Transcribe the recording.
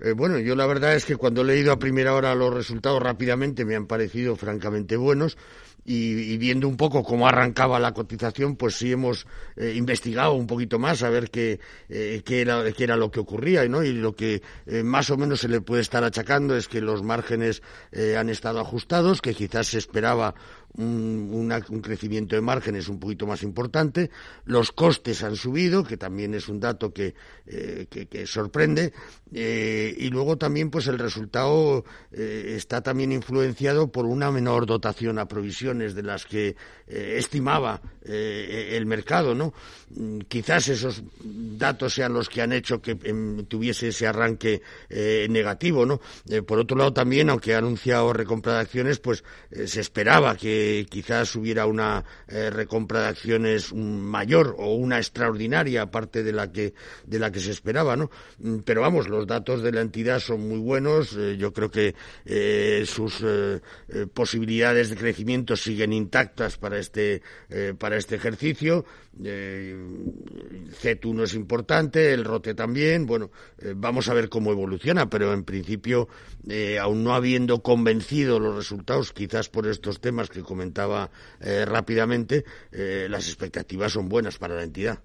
Eh, bueno, yo la verdad es que cuando he leído a primera hora los resultados rápidamente me han parecido francamente buenos y, viendo un poco cómo arrancaba la cotización, pues sí hemos eh, investigado un poquito más a ver qué, eh, qué, era, qué, era, lo que ocurría ¿no? y lo que más o menos se le puede estar achacando es que los márgenes han estado ajustados, que quizás se esperaba un, un, crecimiento de márgenes un poquito más importante, los costes han subido, que también es un dato que, que sorprende, y luego también pues el resultado eh, está también influenciado por una menor dotación a provisiones de las que eh, estimaba eh, el mercado, ¿no? Mm, quizás esos datos sean los que han hecho que em, tuviese ese arranque negativo, ¿no? por otro lado también, aunque ha anunciado recompra de acciones, pues se esperaba que quizás hubiera una recompra de acciones mayor o una extraordinaria aparte de la que de la que se esperaba, ¿no? Mm, pero vamos, los datos de la entidad son muy buenos. Eh, yo creo que eh, sus eh, posibilidades de crecimiento siguen intactas para este, para este ejercicio. Z1 es importante, el ROTE también. Bueno, vamos a ver cómo evoluciona, pero en principio, aún no habiendo convencido los resultados, quizás por estos temas que comentaba rápidamente, las expectativas son buenas para la entidad.